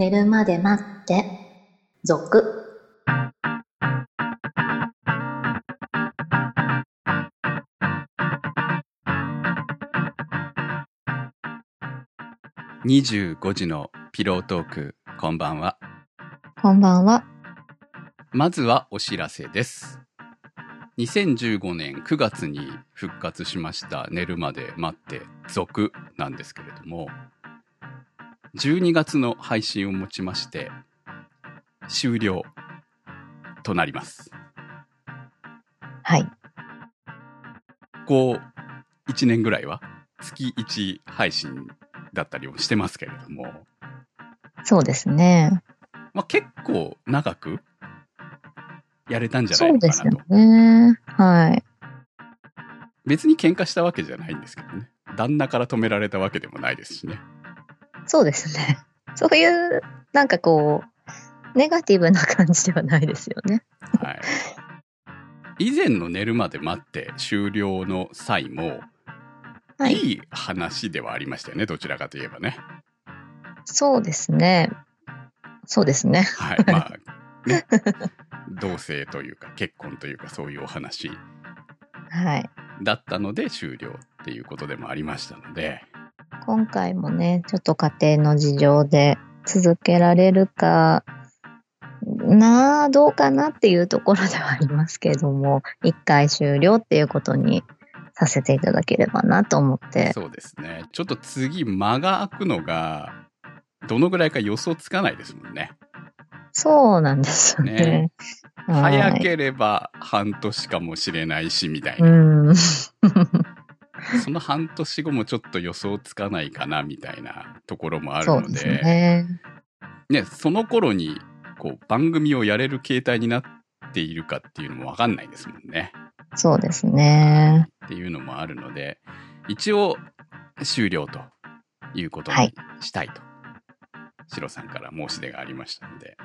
寝るまで待って、続。25時のピロートーク、こんばんは。こんばんは。まずはお知らせです。2015年9月に復活しました寝るまで待って続なんですけれども、12月の配信をもちまして終了となります。はい。こう、1年ぐらいは月1配信だったりもしてますけれども、そうですね。まあ、結構長くやれたんじゃなそうですいのかなと。よね。はい。別に喧嘩したわけじゃないんですけどね。旦那から止められたわけでもないですしね。そうですね。そういう、なんかこう、ネガティブな感じではないですよね。はい。以前の寝るまで待って終了の際も、はい。いい話ではありましたよね。どちらかといえばね。そうですね。そうですね。はい。まあ、ね。同性というか結婚というかそういうお話はい。だったので終了っていうことでもありましたので、今回もね、ちょっと家庭の事情で続けられるかなあ、どうかなっていうところではありますけれども、一回終了っていうことにさせていただければなと思って。そうですね。ちょっと次間が空くのが、どのぐらいか予想つかないですもんね。そうなんですよね。ねはい早ければ半年かもしれないし、みたいな。うん。その半年後もちょっと予想つかないかな、みたいなところもあるので、ね。ね、その頃に、こう、番組をやれる形態になっているかっていうのもわかんないですもんね。そうですね。っていうのもあるので、一応、終了ということにはいしたいと、シロさんから申し出がありましたので、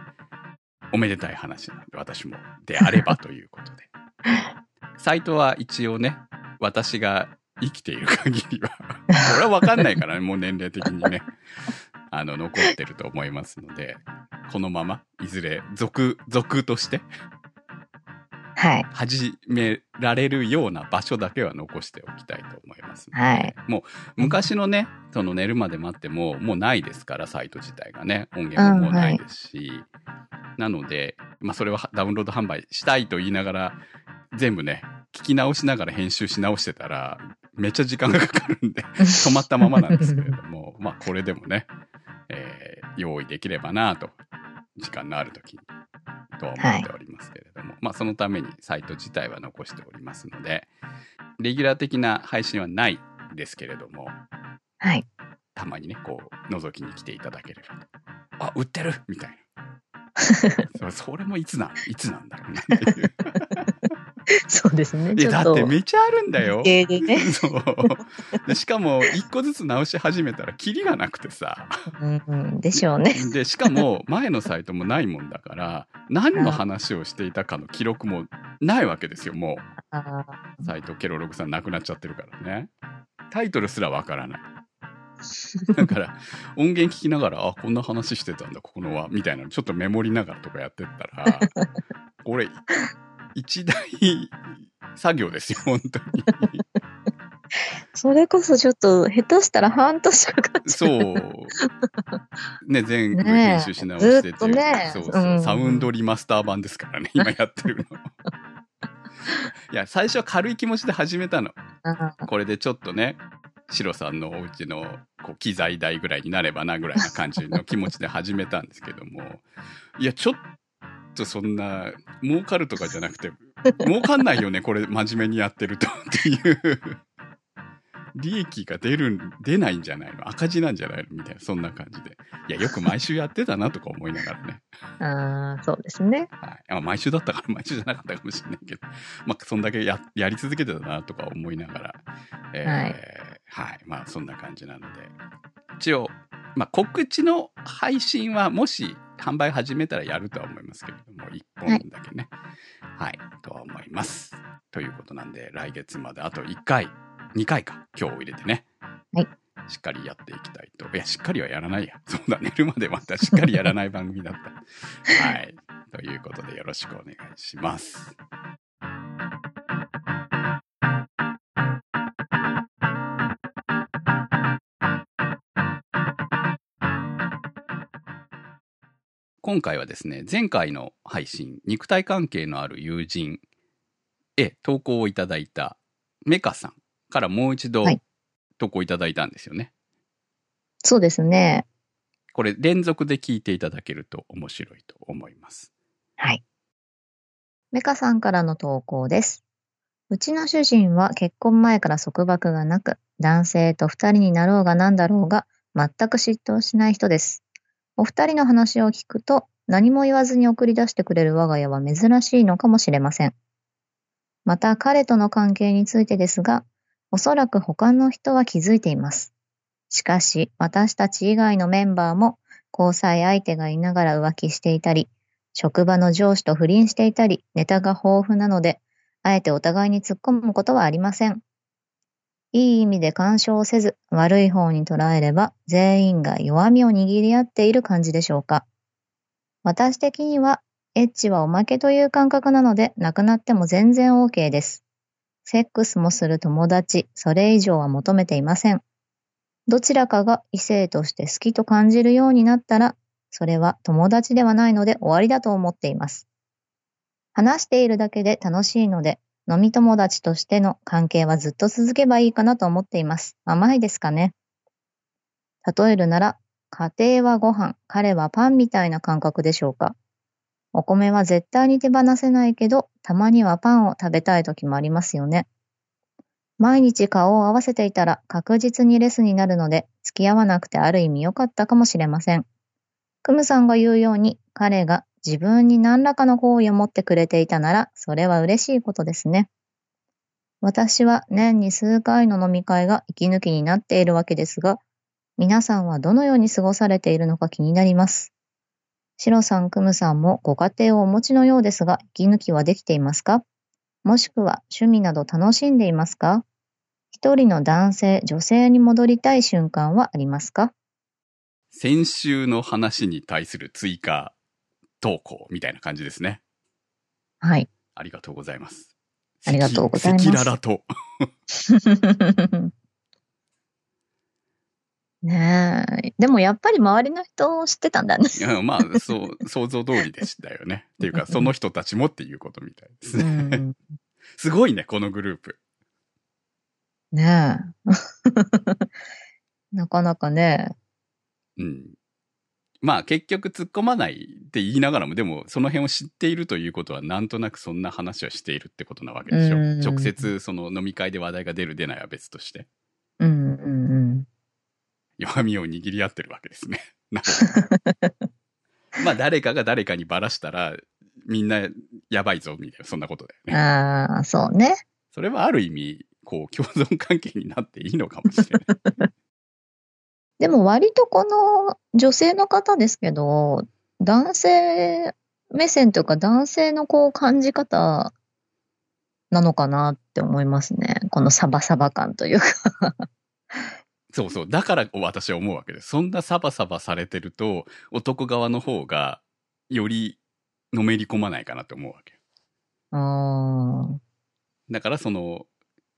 おめでたい話なので、私もであればということで。サイトは一応ね、私が生きている限りは、これはわかんないからね、もう年齢的にね、あの、残ってると思いますので、このまま、いずれ、続、続として、はい。始められるような場所だけは残しておきたいと思いますので、はい。もう昔のね、その寝るまで待っても、もうないですから、サイト自体がね、音源ももうないですし、なので、まあそれはダウンロード販売したいと言いながら、全部ね、聞き直しながら編集し直してたら、めっちゃ時間がかかるんで、止まったままなんですけれども、まあこれでもね、えー用意できればなと、時間のある時に、とは思っておりますけれども、まあそのためにサイト自体は残しておりますので、レギュラー的な配信はないですけれども、はい。たまにね、こう、覗きに来ていただければと。あ、売ってるみたいな。そそれもいつなん、いつなんだろうなっていう。そうですね。いや、だってめちゃあるんだよ。ね。そう。でしかも、一個ずつ直し始めたら、キリがなくてさ。うんうん、でしょうね。で、しかも、前のサイトもないもんだから、何の話をしていたかの記録もないわけですよ、もあう。サイトケロログさん亡くなっちゃってるからね。タイトルすらわからない。だから、音源聞きながら、あ、こんな話してたんだ、ここのは、みたいなの、ちょっとメモりながらとかやってったら、これ、一大作業ですよ、本当に。それこそちょっと下手したら半年かかっそう。ね、全部編集し直してずっとねそうそう、うんサウンドリマスター版ですからね、今やってるの。いや、最初は軽い気持ちで始めたの。あこれでちょっとね、シロさんのお家のこう機材代ぐらいになればなぐらいな感じの気持ちで始めたんですけども、いや、ちょっとそんな、儲かるとかじゃなくて、儲かんないよね、これ真面目にやってると っていう。利益が出るん、出ないんじゃないの？赤字なんじゃないの？みたいな、そんな感じで。いや、よく毎週やってたなとか思いながらね。あー、そうですね。はい。まあ毎週だったから毎週じゃなかったかもしれないけど、まあ、そんだけや、やり続けてたなとか思いながら、えーはいはい。まあ、そんな感じなので、一応、まあ、告知の配信はもし販売始めたらやるとは思いますけれども、1本だけね。はい。とは思います。ということなんで、来月まであと1回、2回か、今日を入れてね。はい。しっかりやっていきたいと。いや、しっかりはやらないや。そうだ、寝るまでまたしっかりやらない番組だった。はい。ということでよろしくお願いします。今回はですね、前回の配信、肉体関係のある友人へ投稿をいただいたメカさんからもう一度はい投稿いただいたんですよね。そうですね。これ連続で聞いていただけると面白いと思います。はい。メカさんからの投稿です。うちの主人は結婚前から束縛がなく、男性と二人になろうがなんだろうが、全く嫉妬をしない人です。お二人の話を聞くと、何も言わずに送り出してくれる我が家は珍しいのかもしれません。また彼との関係についてですが、おそらく他の人は気づいています。しかし、私たち以外のメンバーも、交際相手がいながら浮気していたり、職場の上司と不倫していたり、ネタが豊富なので、あえてお互いに突っ込むことはありません。いい意味で干渉せず、悪い方に捉えれば、全員が弱みを握り合っている感じでしょうか。私的には、エッチはおまけという感覚なので、なくなっても全然 OK です。セックスもする友達、それ以上は求めていません。どちらかが異性として好きと感じるようになったら、それは友達ではないので終わりだと思っています。話しているだけで楽しいので、飲み友達としての関係はずっと続けばいいかなと思っています。甘いですかね？例えるなら、家庭はご飯、彼はパンみたいな感覚でしょうか？お米は絶対に手放せないけど、たまにはパンを食べたい時もありますよね。毎日顔を合わせていたら確実にレスになるので、付き合わなくてある意味良かったかもしれません。クムさんが言うように、彼が自分に何らかの好意を持ってくれていたなら、それは嬉しいことですね。私は年に数回の飲み会が息抜きになっているわけですが、皆さんはどのように過ごされているのか気になります。シロさん、クムさんもご家庭をお持ちのようですが、息抜きはできていますか？もしくは趣味など楽しんでいますか？一人の男性、女性に戻りたい瞬間はありますか？先週の話に対する追加投稿みたいな感じですね。はい。ありがとうございます。ありがとうございます赤裸々と。ねえ。でもやっぱり周りの人知ってたんだね。まあ、そう、想像通りでしたよね。っていうか、その人たちもっていうことみたいですうね。ん。すごいね、このグループ。ねえ。なかなかね。うん。まあ結局突っ込まないって言いながらも、でもその辺を知っているということはなんとなくそんな話はしているってことなわけでしょ。うん直接その飲み会で話題が出る出ないは別として。うんうんうん。弱みを握り合ってるわけですね。まあ誰かが誰かにばらしたらみんなやばいぞみたいなそんなことだよね。ああ、そうね。それはある意味こう共存関係になっていいのかもしれない。でも割とこの女性の方ですけど、男性目線というか男性のこう感じ方なのかなって思いますね。このサバサバ感というか。そうそう。だから私は思うわけです。そんなサバサバされてると男側の方がよりのめり込まないかなって思うわけ。ああ、だからその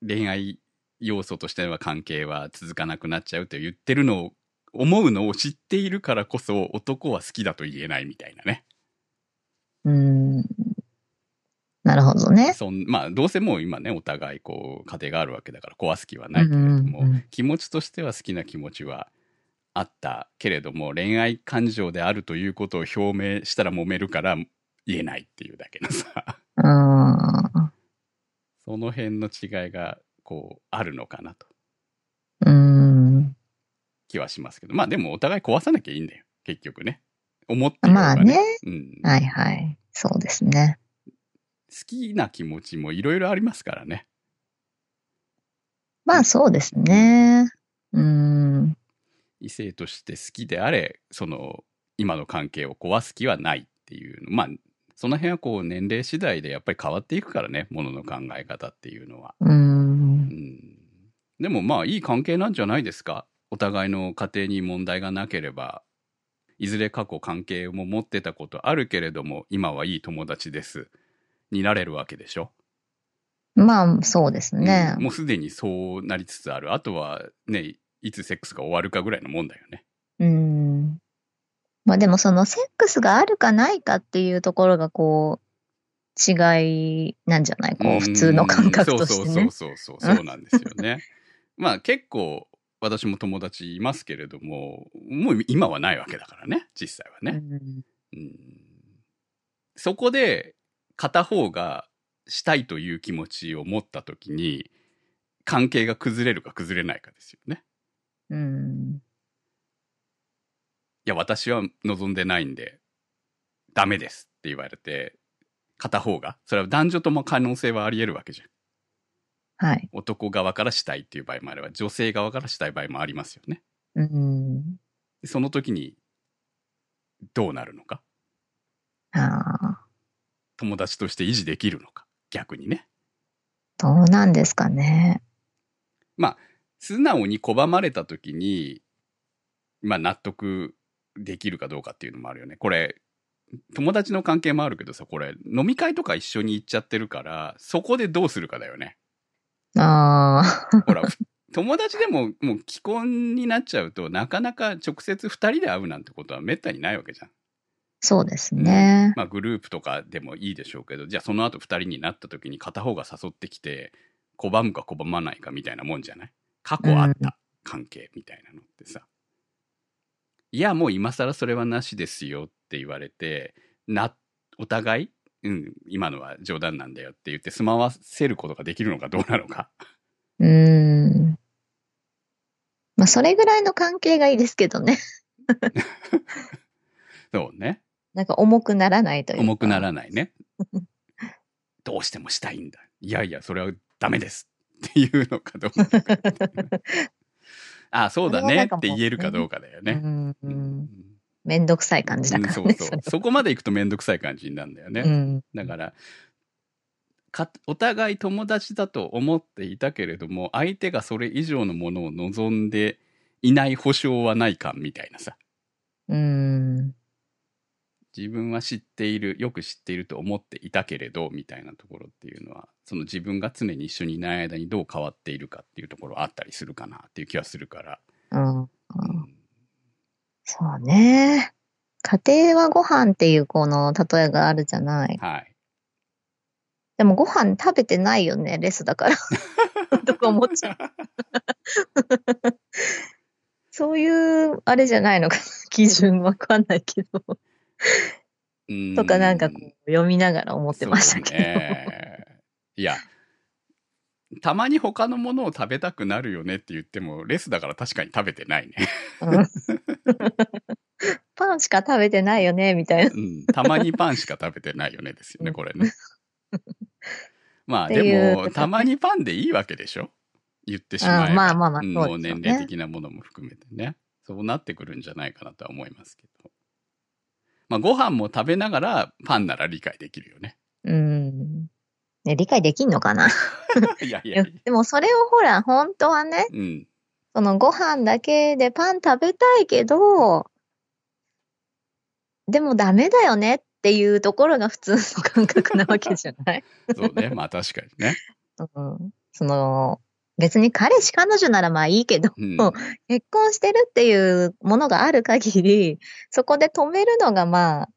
恋愛要素としては関係は続かなくなっちゃうって言ってるのを思うのを知っているからこそ男は好きだと言えないみたいなね。うん。なるほどね。そんまあどうせもう今ねお互いこう家庭があるわけだから壊す気はないけれども、うんうんうん気持ちとしては好きな気持ちはあったけれども恋愛感情であるということを表明したら揉めるから言えないっていうだけのさうん。その辺の違いがこうあるのかなとうん。気はしますけどまあでもお互い壊さなきゃいいんだよ結局ね思っていればまあね。うん、はいはい。そうですね。好きな気持ちもいろいろありますからねまあそうですね。うん。異性として好きであれその今の関係を壊す気はないっていうまあその辺はこう年齢次第でやっぱり変わっていくからねものの考え方っていうのは、う。うんん、でもまあいい関係なんじゃないですかおお互いの家庭に問題がなければ、いずれ過去関係も持ってたことあるけれども、今はいい友達です。になれるわけでしょ。まあ、そうですねうん。もうすでにそうなりつつある。あとはね、いつセックスが終わるかぐらいのもんだよね。うん。まあでもそのセックスがあるかないかっていうところがこう、違いなんじゃない？こう、普通の感覚としてね。そうそうそうそう、そうなんですよね。まあ結構、私も友達いますけれども、もう今はないわけだからね、実際はね。うんうんそこで片方がしたいという気持ちを持った時に関係が崩れるか崩れないかですよね。うん。いや私は望んでないんでダメですって言われて片方がそれは男女とも可能性はあり得るわけじゃん。はい。男側からしたいっていう場合もあれば女性側からしたい場合もありますよね。うん。でその時にどうなるのか？ああ、友達として維持できるのか？逆にね。どうなんですかね。素直に拒まれた時に、まあ納得できるかどうかっていうのもあるよね。これ、友達の関係もあるけどさ、これ、飲み会とか一緒に行っちゃってるから、そこでどうするかだよね。ああ、ほら、友達でももう既婚になっちゃうとなかなか直接二人で会うなんてことはめったにないわけじゃん。そうですね。まあグループとかでもいいでしょうけど、じゃあその後二人になった時に片方が誘ってきて、拒むか拒まないかみたいなもんじゃない？過去あった関係みたいなのってさ。いや、もう今更それはなしですよって言われて、な、お互い、うん、今のは冗談なんだよって言って住まわせることができるのかどうなのか。うん。まあ、それぐらいの関係がいいですけどね。そうね。なんか重くならないというか。重くならないね。どうしてもしたいんだ。いやいや、それはダメですっていうのかどうか。あそうだねって言えるかどうかだようね。ん。ううんめんどくさい感じだからね。うんそうそうれ。そこまで行くとめんどくさい感じになるんだよね。うん。だからか、お互い友達だと思っていたけれども、相手がそれ以上のものを望んでいない保証はないかみたいなさ。うん。自分は知っている、よく知っていると思っていたけれど、みたいなところっていうのは、その自分が常に一緒にいない間にどう変わっているかっていうところあったりするかなっていう気はするから。うん。うんそうね。家庭はご飯っていうこの例えがあるじゃない。はい。でもご飯食べてないよね、レスだから。とか思っちゃう。そういう、あれじゃないのかな。基準わかんないけど。うんとかなんかこう読みながら思ってましたけど。ねいや、たまに他のものを食べたくなるよねって言っても、レスだから確かに食べてないね。うんパンしか食べてないよね、みたいな。うん。たまにパンしか食べてないよねですよね、これね。まあでも、たまにパンでいいわけでしょ？言ってしまえば。うんまあまあまあねもう年齢的なものも含めてね。そうなってくるんじゃないかなとは思いますけど。まあご飯も食べながらパンなら理解できるよね。うん。ね、理解できんのかな？いやいや。でもそれをほら、本当はね、うん。そのご飯だけでパン食べたいけど、でもダメだよねっていうところが普通の感覚なわけじゃない？そうね。まあ確かにね。うん。その、別に彼氏彼女ならまあいいけど、うん。結婚してるっていうものがある限り、そこで止めるのがまあ、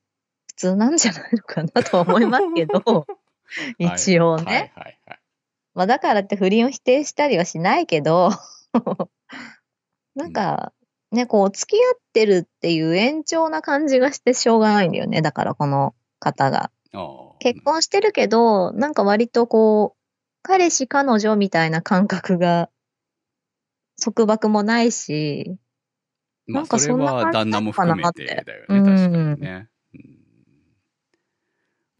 普通なんじゃないのかなとは思いますけど、一応ね。はいはいはい。まあだからって不倫を否定したりはしないけど、なんか、ね、こう付き合ってるっていう延長な感じがしてしょうがないんだよね。だからこの方が。結婚してるけど、なんか割とこう、彼氏彼女みたいな感覚が、束縛もないし、まあなんかそれそんな感じは旦那も含めてだよね。うん確かにね。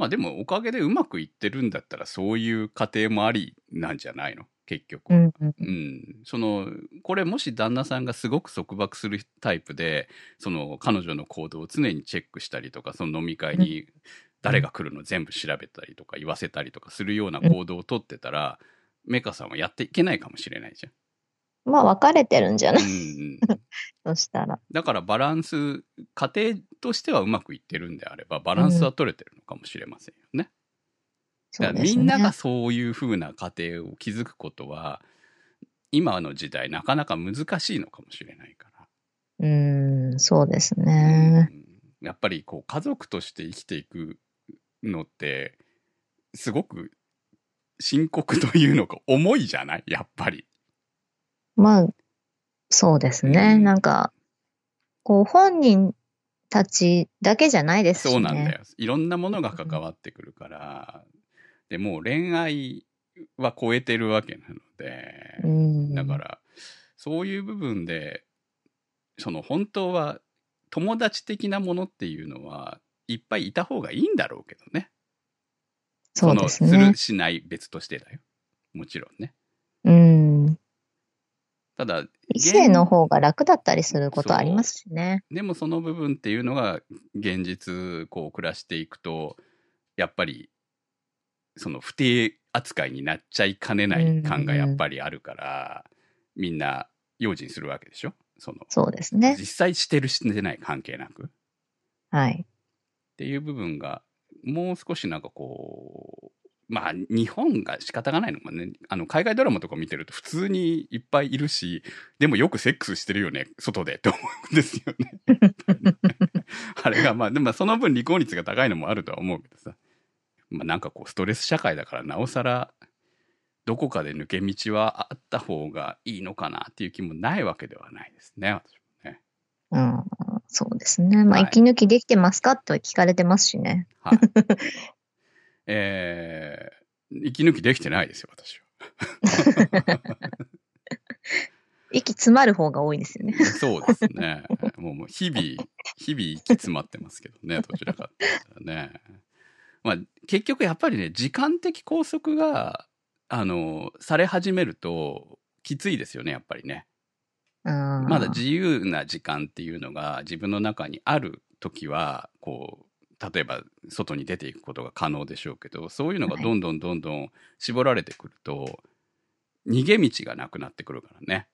うんまあでもおかげでうまくいってるんだったらそういう家庭もありなんじゃないの？結局。うんうん。うん、そのこれもし旦那さんがすごく束縛するタイプでその彼女の行動を常にチェックしたりとかその飲み会に誰が来るの全部調べたりとか言わせたりとかするような行動をとってたら、メカさんはやっていけないかもしれないじゃん。まあ分かれてるんじゃうない、ん。そしたら。だからバランス、家庭としてはうまくいってるんであれば、バランスは取れてるのかもしれませんよね。だからみんながそういう風な家庭を築くことは、今の時代なかなか難しいのかもしれないから。うーん、そうですね。うんやっぱりこう家族として生きていくのって、すごく深刻というのか重いじゃない？やっぱり。まあ、そうですね。うんなんか、こう、本人たちだけじゃないですしね。そうなんだよ。いろんなものが関わってくるから。でもう恋愛は超えてるわけなので。うん。だから、そういう部分で、その本当は友達的なものっていうのはいっぱいいた方がいいんだろうけどね。そうですのすねる。しない別としてだよ。もちろんね。うん。ただ、異性の方が楽だったりすることありますしね。でもその部分っていうのが現実こう暮らしていくとやっぱりその不定扱いになっちゃいかねない感がやっぱりあるから、みんな用心するわけでしょ？そのそうですね。実際してるしてない関係なくっはい。ていう部分がもう少しなんかこうまあ日本が仕方がないのかねあの海外ドラマとか見てると普通にいっぱいいるしでもよくセックスしてるよね外でって思うんですよね。あれがまあでもその分離婚率が高いのもあるとは思うけどさ、まあ、なんかこうストレス社会だからなおさらどこかで抜け道はあった方がいいのかなっていう気もないわけではないですね私もね。うん。そうですね。まあ、はい息抜きできてますかって聞かれてますしね。はい。えー、息抜きできてないですよ私は。息詰まる方が多いですよね。そうですね。もうもう日々、日々息詰まってますけどね、どちらかって言ったらね。まあ、結局やっぱりね、時間的拘束が、あの、され始めると、きついですよね、やっぱりね。うん。まだ自由な時間っていうのが自分の中にある時は、こう、例えば外に出ていくことが可能でしょうけど、そういうのがどんどんどんどん絞られてくると、逃げ道がなくなってくるからね。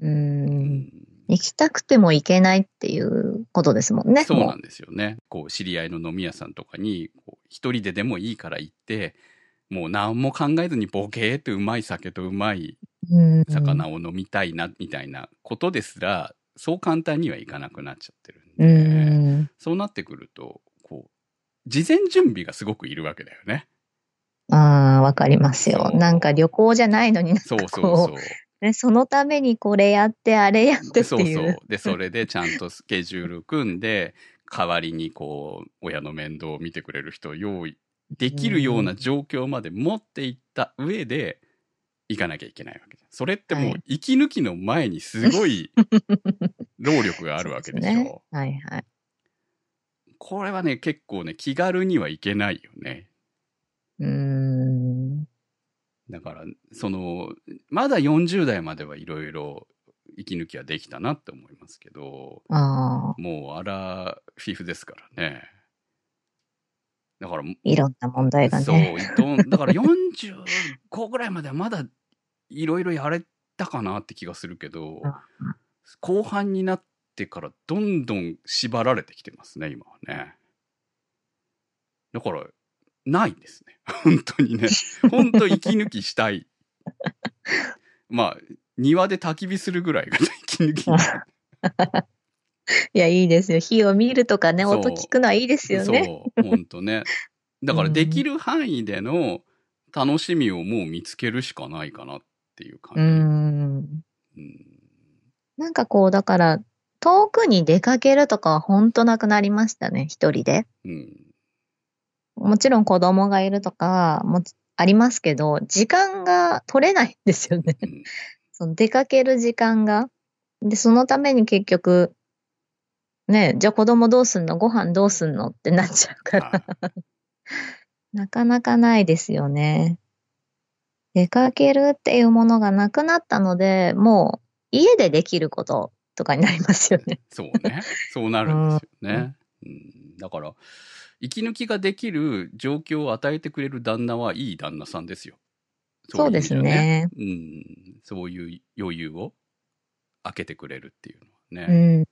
う。うん行きたくても行けないっていうことですもんね。もそうなんですよね。こう、知り合いの飲み屋さんとかに、こう一人ででもいいから行って、もう何も考えずにボケーってうまい酒とうまいうん。魚を飲みたいな、みたいなことですら、そう簡単にはいかなくなっちゃってるんうで、ん。そうなってくると、事前準備がすごくいるわけだよね。ああ、わかりますよ。そうなんか旅行じゃないのになんかそうそうこ、そう ね、そのためにこれやって、あれやってってそういう。そう。で、それでちゃんとスケジュール組んで、代わりにこう、親の面倒を見てくれる人を用意できるような状況まで持っていった上で、行かなきゃいけないわけじゃん。それってもうはい、息抜きの前にすごい 労力があるわけでしょ。そうすねはいはい。これはね、結構ね、気軽にはいけないよね。うーん。だから、その、まだ40代まではいろいろ息抜きはできたなって思いますけど、ああ、もうアラフィフですからね。だから、いろんな問題がそうね。どん、だから45ぐらいまではまだいろいろやれたかなって気がするけど うん、後半になってからどんどん縛られてきてますね、今はね。だから、ないんですね。本当にね。本当息抜きしたい。まあ、庭で焚き火するぐらいが息抜き。いや、いいですよ。火を見るとかね、音聞くのはいいですよね。そう、本当ね。だからできる範囲での楽しみをもう見つけるしかないかなっていううー感ん。じ。うんなんかこう、だから、遠くに出かけるとかは本当なくなりましたね、一人で。うん。もちろん子供がいるとかもありますけど、時間が取れないんですよね。うん その出かける時間が。で、そのために結局、ね、じゃあ子供どうすんの？ご飯どうすんの？ってなっちゃうから、はい なかなかないですよね。出かけるっていうものがなくなったので、もう家でできることとかになりますよね。そうね。そうなるんですよね。うん、だから、息抜きができる状況を与えてくれる旦那はいい旦那さんですよ。そうですね。うん。そういう余裕を開けてくれるっていうのはうね。ん。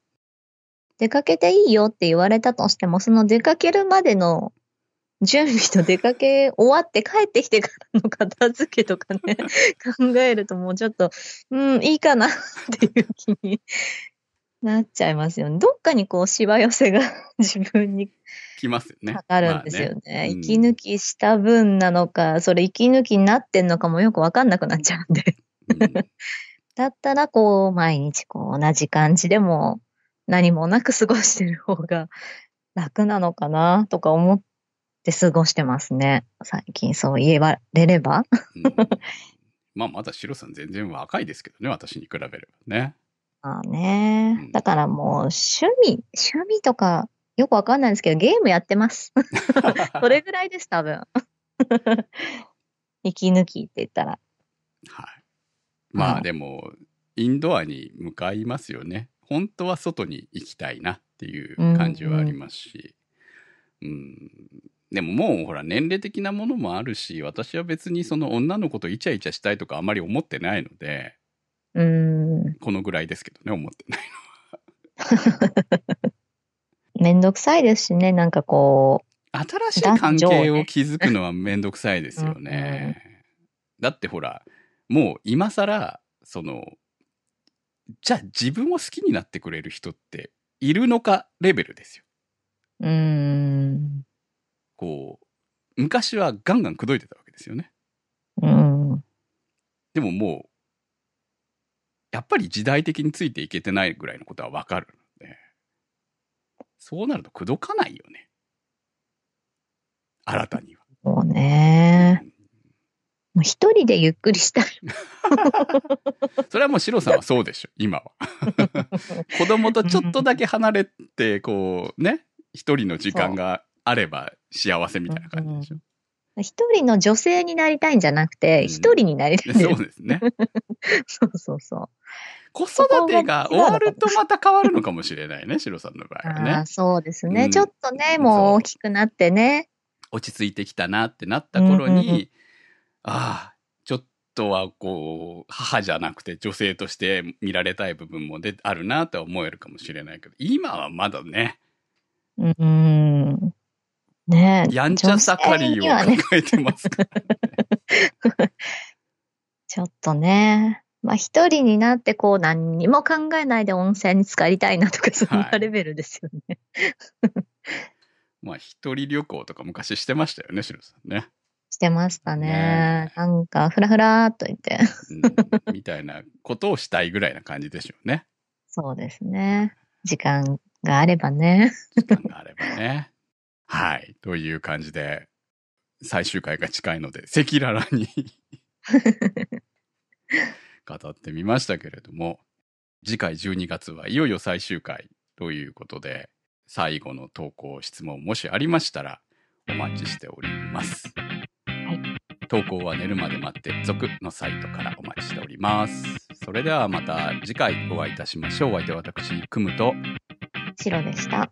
出かけていいよって言われたとしても、その出かけるまでの準備と出かけ終わって帰ってきてからの片付けとかね、考えるともうちょっと、うん、いいかなっていう気になっちゃいますよね。どっかにこう、しわ寄せが 自分に来ますよね。かかるんですよね。まあねうん息抜きした分なのか、それ息抜きになってんのかもよくわかんなくなっちゃうんで。うん だったら、こう、毎日こう、同じ感じでも何もなく過ごしてる方が楽なのかな、とか思って過ごしてますね。最近そう言われれば。うんまあ、まだシロさん全然若いですけどね、私に比べればね。まあねうん。だからもう、趣味、趣味とか、よくわかんないですけど、ゲームやってます。それぐらいです、多分。息抜きって言ったら。はい。まはいあでも、インドアに向かいますよね。本当は外に行きたいなっていう感じはありますし。うん。でももうほら年齢的なものもあるし、私は別にその女の子とイチャイチャしたいとかあまり思ってないので、うーん。このぐらいですけどね、思ってない。めんどくさいですしね、なんかこ新しい関係を築くのはめんどくさいですよね。だってほら、もう今更、その、じゃあ自分を好きになってくれる人っているのかレベルですよ。う、うーん。こう、昔はガンガン口説いてたわけですよね。うん。でももう、やっぱり時代的についていけてないぐらいのことはわかるので、そうなると口説かないよね。新たには。もうね。うんもう一人でゆっくりしたい。それはもうシロさんはそうでしょ、今は。子供とちょっとだけ離れて、こうね、一人の時間があれば幸せみたいな感じでしょ？一人の女性になりたいんじゃなくうんて、一人になりたいんだよそうですね。そうそうそう。子育てが終わるとまた変わるのかもしれないね、シロさんの場合はああねー、。そうですね。うんちょっとね、もう大きくなってね。落ち着いてきたなってなった頃に、うんうんうんああ、ちょっとはこう、母じゃなくて女性として見られたい部分もであるなとは思えるかもしれないけど、今はまだね、うーん。ねえ。やんちゃ盛りを女性にはね、抱えてますから。ちょっとね。まあ一人になってこう何にも考えないで温泉に浸かりたいなとかそんなレベルですよね。まあ、一人旅行とか昔してましたよね、シロさんね。してましたね。ねえなんかふらふらーっと言って。うん、みたいなことをしたいぐらいな感じでしょうね。そうですね。時間があればね。時間があればね。はい。という感じで、最終回が近いので、赤裸々に 語ってみましたけれども、次回12月はいよいよ最終回ということで、最後の投稿、質問もしありましたらお待ちしております。投稿は寝るまで待って続のサイトからお待ちしております。それではまた次回お会いいたしましょう。お相手は私、くむと白でした。